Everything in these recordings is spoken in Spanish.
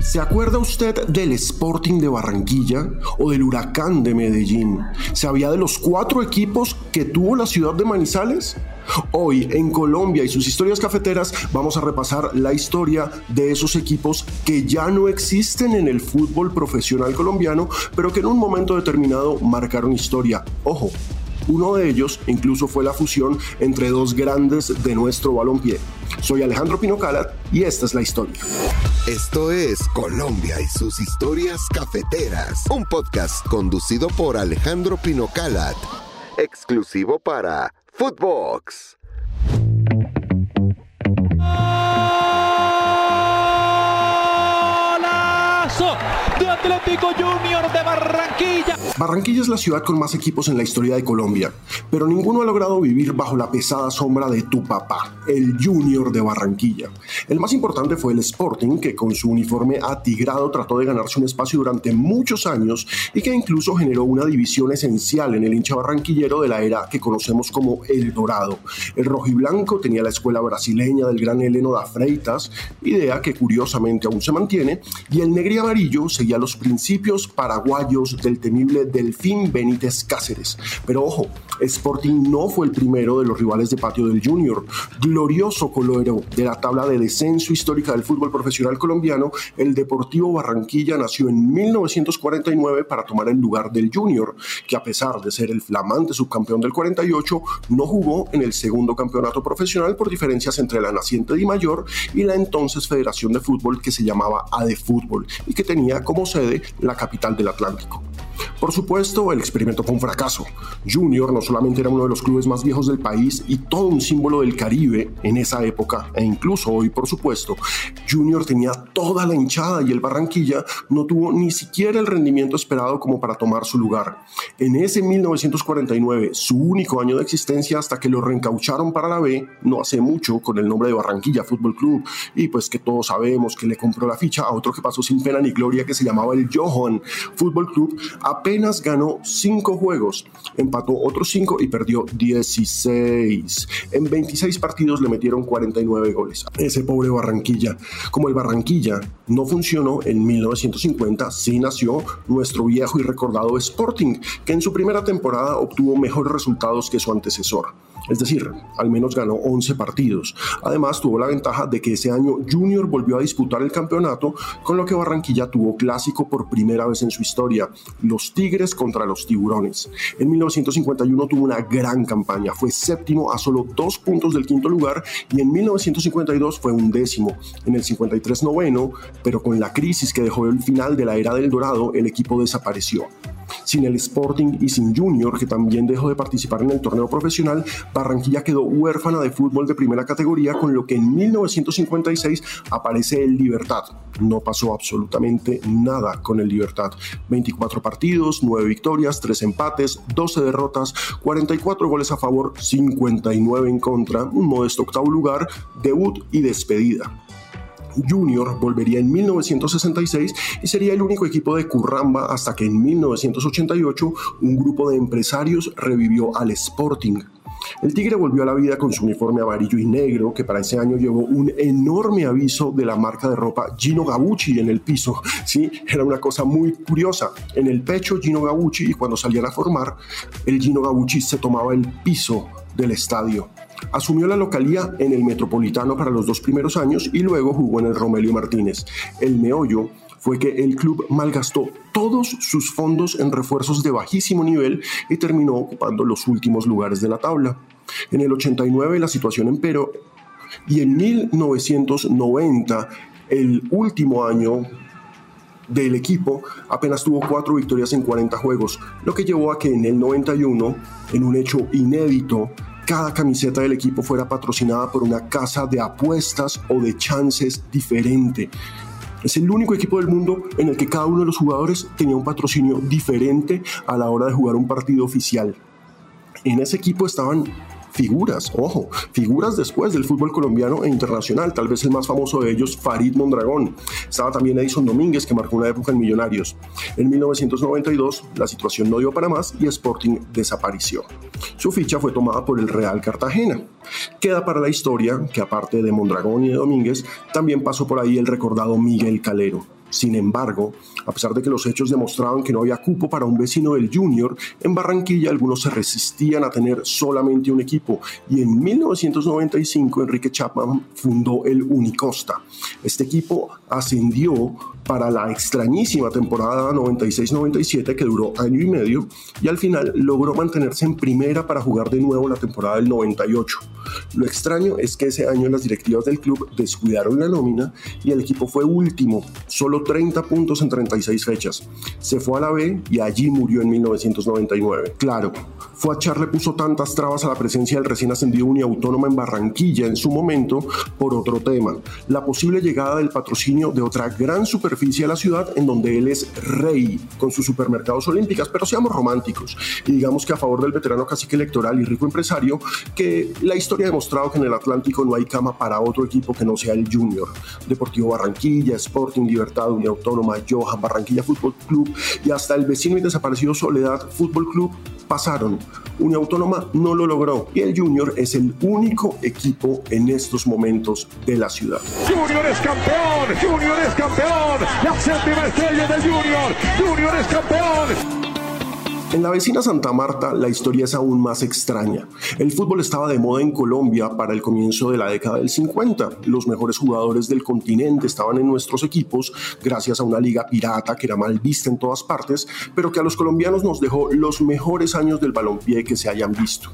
¿Se acuerda usted del Sporting de Barranquilla o del Huracán de Medellín? ¿Sabía de los cuatro equipos que tuvo la ciudad de Manizales? Hoy en Colombia y sus historias cafeteras vamos a repasar la historia de esos equipos que ya no existen en el fútbol profesional colombiano, pero que en un momento determinado marcaron historia. Ojo, uno de ellos incluso fue la fusión entre dos grandes de nuestro balompié. Soy Alejandro Pino Calat y esta es la historia. Esto es Colombia y sus historias cafeteras, un podcast conducido por Alejandro Pino Calat, exclusivo para Footbox. Barranquilla. Es la ciudad con más equipos en la historia de Colombia, pero ninguno ha logrado vivir bajo la pesada sombra de tu papá, el Junior de Barranquilla. El más importante fue el Sporting, que con su uniforme atigrado trató de ganarse un espacio durante muchos años y que incluso generó una división esencial en el hincha barranquillero de la era que conocemos como El Dorado. El rojiblanco tenía la escuela brasileña del gran Heleno da Freitas, idea que curiosamente aún se mantiene, y el negro y amarillo seguía los principios paraguayos del temible Delfín Benítez Cáceres. Pero ojo, Sporting no fue el primero de los rivales de patio del Junior. Glorioso colero de la tabla de descenso histórica del fútbol profesional colombiano, el Deportivo Barranquilla nació en 1949 para tomar el lugar del Junior, que a pesar de ser el flamante subcampeón del 48, no jugó en el segundo campeonato profesional por diferencias entre la naciente Di Mayor y la entonces Federación de Fútbol que se llamaba ADE Fútbol y que tenía como sede la capital del Atlántico. Por supuesto, el experimento fue un fracaso. Junior no solamente era uno de los clubes más viejos del país y todo un símbolo del Caribe en esa época, e incluso hoy, por supuesto, Junior tenía toda la hinchada y el Barranquilla no tuvo ni siquiera el rendimiento esperado como para tomar su lugar. En ese 1949, su único año de existencia hasta que lo reencaucharon para la B, no hace mucho, con el nombre de Barranquilla Fútbol Club, y pues que todos sabemos que le compró la ficha a otro que pasó sin pena ni gloria que se llamaba el Johan Fútbol Club, apenas ganó 5 juegos, empató otros 5 y perdió 16. En 26 partidos le metieron 49 goles. Ese pobre Barranquilla. Como el Barranquilla no funcionó en 1950, sí nació nuestro viejo y recordado Sporting, que en su primera temporada obtuvo mejores resultados que su antecesor es decir, al menos ganó 11 partidos. Además, tuvo la ventaja de que ese año Junior volvió a disputar el campeonato, con lo que Barranquilla tuvo clásico por primera vez en su historia, los Tigres contra los Tiburones. En 1951 tuvo una gran campaña, fue séptimo a solo dos puntos del quinto lugar y en 1952 fue un décimo, en el 53 noveno, pero con la crisis que dejó el final de la era del Dorado, el equipo desapareció. Sin el Sporting y sin Junior, que también dejó de participar en el torneo profesional, Barranquilla quedó huérfana de fútbol de primera categoría, con lo que en 1956 aparece el Libertad. No pasó absolutamente nada con el Libertad. 24 partidos, 9 victorias, 3 empates, 12 derrotas, 44 goles a favor, 59 en contra, un modesto octavo lugar, debut y despedida. Junior volvería en 1966 y sería el único equipo de Curramba hasta que en 1988 un grupo de empresarios revivió al Sporting. El Tigre volvió a la vida con su uniforme amarillo y negro, que para ese año llevó un enorme aviso de la marca de ropa Gino Gabucci en el piso. Sí, era una cosa muy curiosa. En el pecho Gino Gabucci y cuando salían a formar, el Gino Gabucci se tomaba el piso del estadio. Asumió la localía en el Metropolitano para los dos primeros años y luego jugó en el Romelio Martínez. El meollo fue que el club malgastó todos sus fondos en refuerzos de bajísimo nivel y terminó ocupando los últimos lugares de la tabla. En el 89 la situación empeoró y en 1990, el último año del equipo apenas tuvo cuatro victorias en 40 juegos, lo que llevó a que en el 91, en un hecho inédito, cada camiseta del equipo fuera patrocinada por una casa de apuestas o de chances diferente. Es el único equipo del mundo en el que cada uno de los jugadores tenía un patrocinio diferente a la hora de jugar un partido oficial. En ese equipo estaban figuras, ojo, figuras después del fútbol colombiano e internacional, tal vez el más famoso de ellos, Farid Mondragón. Estaba también Edison Domínguez, que marcó una época en Millonarios. En 1992, la situación no dio para más y Sporting desapareció. Su ficha fue tomada por el Real Cartagena. Queda para la historia que aparte de Mondragón y de Domínguez, también pasó por ahí el recordado Miguel Calero Sin embargo, a pesar de que los hechos demostraban que no había cupo para un vecino del Junior, en Barranquilla algunos se resistían a tener solamente un equipo y en 1995 Enrique Chapman fundó el Unicosta. Este equipo ascendió para la extrañísima temporada 96-97 que duró año y medio y al final logró mantenerse en primera para jugar de nuevo la temporada del 98. Lo extraño es que ese año las directivas del club descuidaron la nómina y el equipo fue último, solo 30 puntos en 36 fechas. Se fue a la B y allí murió en 1999. Claro, Fuachar le puso tantas trabas a la presencia del recién ascendido Uniautónoma en Barranquilla en su momento por otro tema, la posible llegada del patrocinio de otra gran superficie a la ciudad en donde él es rey con sus supermercados olímpicas, pero seamos románticos y digamos que a favor del veterano cacique electoral y rico empresario, que la historia ha demostrado que en el Atlántico no hay cama para otro equipo que no sea el Junior. Deportivo Barranquilla, Sporting Libertad, Uniautónoma, Johan, Barranquilla Fútbol Club y hasta el vecino y desaparecido Soledad Fútbol Club pasaron. Uniautónoma no lo logró y el Junior es el único equipo en estos momentos de la ciudad. Junior es campeón, Junior es campeón, la séptima estrella del Junior, Junior es campeón. En la vecina Santa Marta la historia es aún más extraña. El fútbol estaba de moda en Colombia para el comienzo de la década del 50. Los mejores jugadores del continente estaban en nuestros equipos gracias a una liga pirata que era mal vista en todas partes, pero que a los colombianos nos dejó los mejores años del balompié que se hayan visto.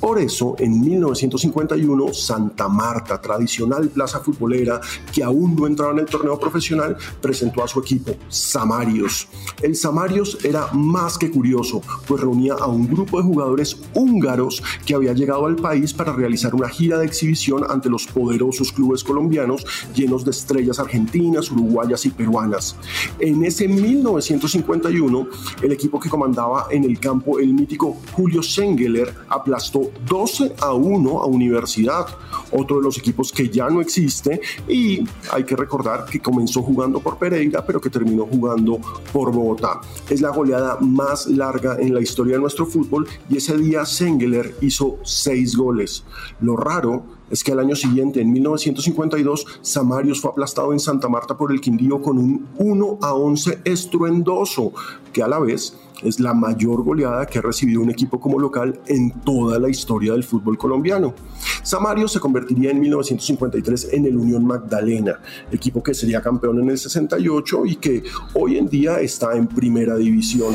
Por eso, en 1951, Santa Marta, tradicional plaza futbolera que aún no entraba en el torneo profesional, presentó a su equipo, Samarios. El Samarios era más que curioso, pues reunía a un grupo de jugadores húngaros que había llegado al país para realizar una gira de exhibición ante los poderosos clubes colombianos llenos de estrellas argentinas, uruguayas y peruanas. En ese 1951, el equipo que comandaba en el campo el mítico Julio Sengeler aplazó 12 a 1 a Universidad, otro de los equipos que ya no existe y hay que recordar que comenzó jugando por Pereira pero que terminó jugando por Bogotá. Es la goleada más larga en la historia de nuestro fútbol y ese día Sengeler hizo 6 goles. Lo raro es que al año siguiente, en 1952, Samarios fue aplastado en Santa Marta por el Quindío con un 1 a 11 estruendoso, que a la vez es la mayor goleada que ha recibido un equipo como local en toda la historia del fútbol colombiano. Samario se convertiría en 1953 en el Unión Magdalena, equipo que sería campeón en el 68 y que hoy en día está en primera división.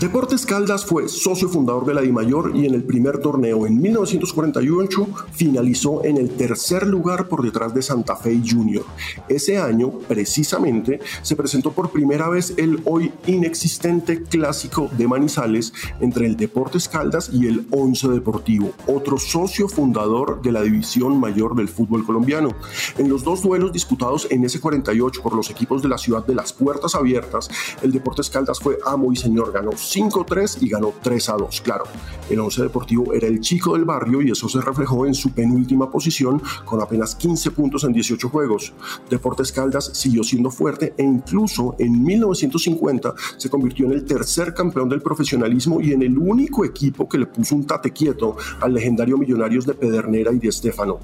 Deportes Caldas fue socio fundador de la DIMAYOR y en el primer torneo en 1948 finalizó en el tercer lugar por detrás de Santa Fe Junior. Ese año, precisamente, se presentó por primera vez el hoy inexistente clásico de Manizales entre el Deportes Caldas y el Once Deportivo, otro socio fundador de la división mayor del fútbol colombiano. En los dos duelos disputados en ese 48 por los equipos de la ciudad de las puertas abiertas, el Deportes Caldas fue amo y señor, ganó 5-3 y ganó 3-2. Claro, el Once Deportivo era el chico del barrio y eso se reflejó en su penúltima posición con apenas 15 puntos en 18 juegos. Deportes Caldas siguió siendo fuerte e incluso en 1950 se convirtió en el tercer campeón del profesionalismo y en el único equipo que le puso un tate quieto al legendario Millonarios de Pedernera y de Estefano.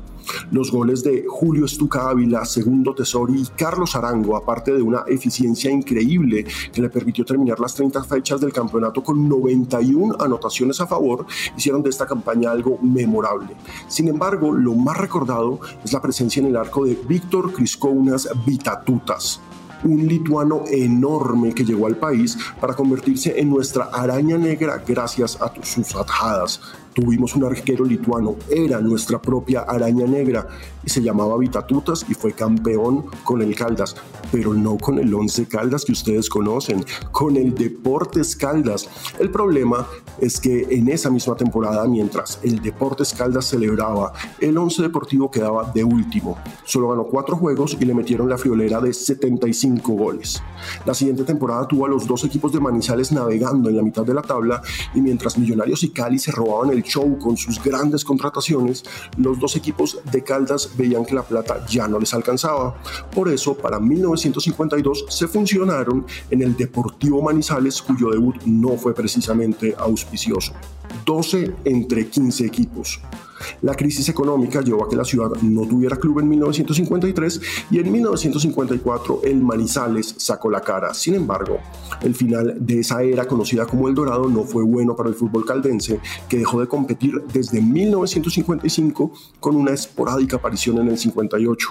Los goles de Julio Estuca Ávila, Segundo Tesori y Carlos Arango, aparte de una eficiencia increíble que le permitió terminar las 30 fechas del campeonato, campeonato con 91 anotaciones a favor, hicieron de esta campaña algo memorable. Sin embargo, lo más recordado es la presencia en el arco de Víctor Criscounas Vitatutas, un lituano enorme que llegó al país para convertirse en nuestra araña negra gracias a sus atajadas. Tuvimos un arquero lituano, era nuestra propia araña negra y se llamaba Vitatutas y fue campeón con el Caldas, pero no con el Once Caldas que ustedes conocen, con el Deportes Caldas. El problema es que en esa misma temporada, mientras el Deportes Caldas celebraba, el Once Deportivo quedaba de último. Solo ganó cuatro juegos y le metieron la friolera de 75 goles. La siguiente temporada tuvo a los dos equipos de Manizales navegando en la mitad de la tabla y mientras Millonarios y Cali se robaban el show con sus grandes contrataciones, los dos equipos de Caldas veían que la plata ya no les alcanzaba. Por eso, para 1952 se funcionaron en el Deportivo Manizales, cuyo debut no fue precisamente auspicioso. 12 entre 15 equipos. La crisis económica llevó a que la ciudad no tuviera club en 1953 y en 1954 el Manizales sacó la cara. Sin embargo, el final de esa era conocida como El Dorado no fue bueno para el fútbol caldense, que dejó de competir desde 1955 con una esporádica aparición en el 58.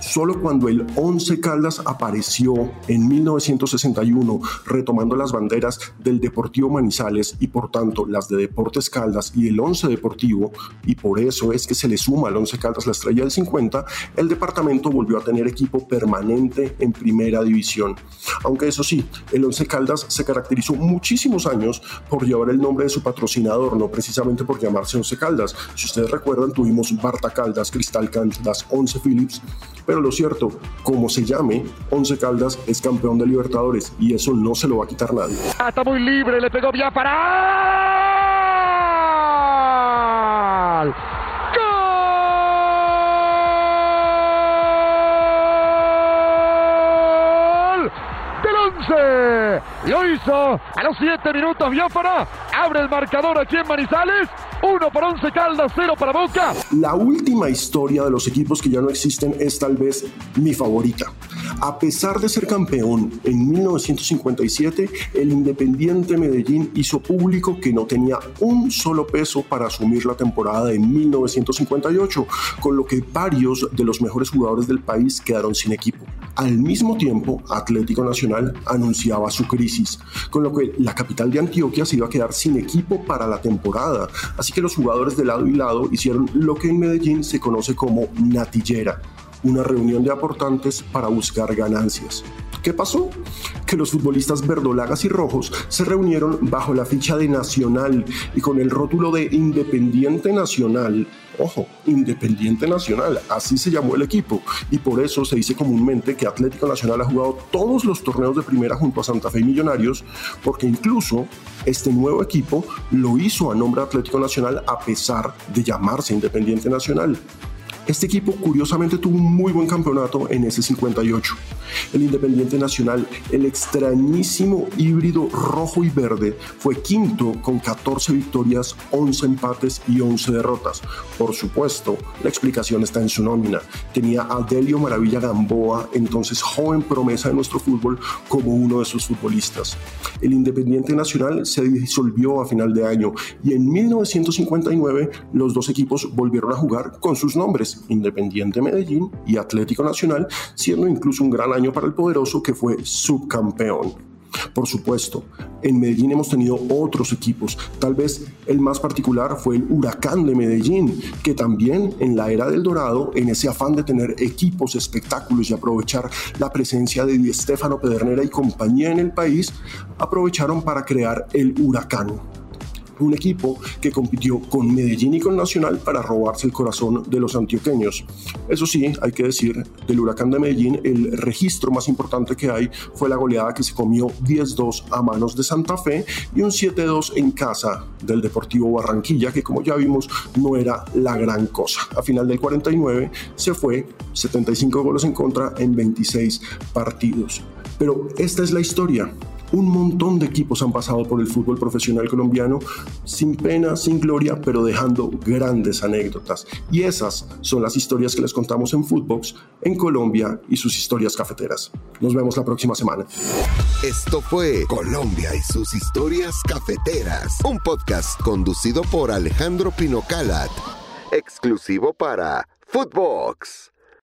Solo cuando el Once Caldas apareció en 1961 retomando las banderas del Deportivo Manizales y por tanto las de Deportes Caldas y el Once Deportivo, y por eso es que se le suma al Once Caldas la estrella del 50, el departamento volvió a tener equipo permanente en primera división. Aunque eso sí, el Once Caldas se caracterizó muchísimos años por llevar el nombre de su patrocinador, no precisamente por llamarse Once Caldas. Si ustedes recuerdan, tuvimos Barta Caldas, Cristal Caldas, Once Philips, pero lo cierto, como se llame, Once Caldas es campeón de Libertadores y eso no se lo va a quitar nadie. Ah, está muy libre, le pegó bien para. ¡Gol! ¡Del 11! Lo hizo a los 7 minutos Biafara. Abre el marcador aquí en Manizales. 1 para 11 Caldas, 0 para Boca. La última historia de los equipos que ya no existen es tal vez mi favorita. A pesar de ser campeón en 1957, el Independiente Medellín hizo público que no tenía un solo peso para asumir la temporada de 1958, con lo que varios de los mejores jugadores del país quedaron sin equipo. Al mismo tiempo, Atlético Nacional anunciaba su crisis, con lo que la capital de Antioquia se iba a quedar sin equipo para la temporada, así que los jugadores de lado y lado hicieron lo que en Medellín se conoce como natillera, una reunión de aportantes para buscar ganancias. ¿Qué pasó? Que los futbolistas verdolagas y rojos se reunieron bajo la ficha de Nacional y con el rótulo de Independiente Nacional. Ojo, Independiente Nacional, así se llamó el equipo y por eso se dice comúnmente que Atlético Nacional ha jugado todos los torneos de primera junto a Santa Fe Millonarios, porque incluso este nuevo equipo lo hizo a nombre de Atlético Nacional a pesar de llamarse Independiente Nacional. Este equipo curiosamente tuvo un muy buen campeonato en ese 58. El Independiente Nacional, el extrañísimo híbrido rojo y verde, fue quinto con 14 victorias, 11 empates y 11 derrotas. Por supuesto, la explicación está en su nómina. Tenía a Delio Maravilla Gamboa, entonces joven promesa de nuestro fútbol, como uno de sus futbolistas. El Independiente Nacional se disolvió a final de año y en 1959 los dos equipos volvieron a jugar con sus nombres Independiente Medellín y Atlético Nacional, siendo incluso un gran año para el poderoso que fue subcampeón. Por supuesto, en Medellín hemos tenido otros equipos. Tal vez el más particular fue el Huracán de Medellín, que también en la era del Dorado, en ese afán de tener equipos, espectáculos y aprovechar la presencia de Di Stefano Pedernera y compañía en el país, aprovecharon para crear el Huracán un equipo que compitió con Medellín y con Nacional para robarse el corazón de los antioqueños. Eso sí, hay que decir, del huracán de Medellín, el registro más importante que hay fue la goleada que se comió 10-2 a manos de Santa Fe y un 7-2 en casa del Deportivo Barranquilla, que como ya vimos no era la gran cosa. A final del 49 se fue 75 goles en contra en 26 partidos. Pero esta es la historia. Un montón de equipos han pasado por el fútbol profesional colombiano sin pena, sin gloria, pero dejando grandes anécdotas. Y esas son las historias que les contamos en Footbox, en Colombia y sus historias cafeteras. Nos vemos la próxima semana. Esto fue Colombia y sus historias cafeteras, un podcast conducido por Alejandro Pino Calat, exclusivo para Footbox.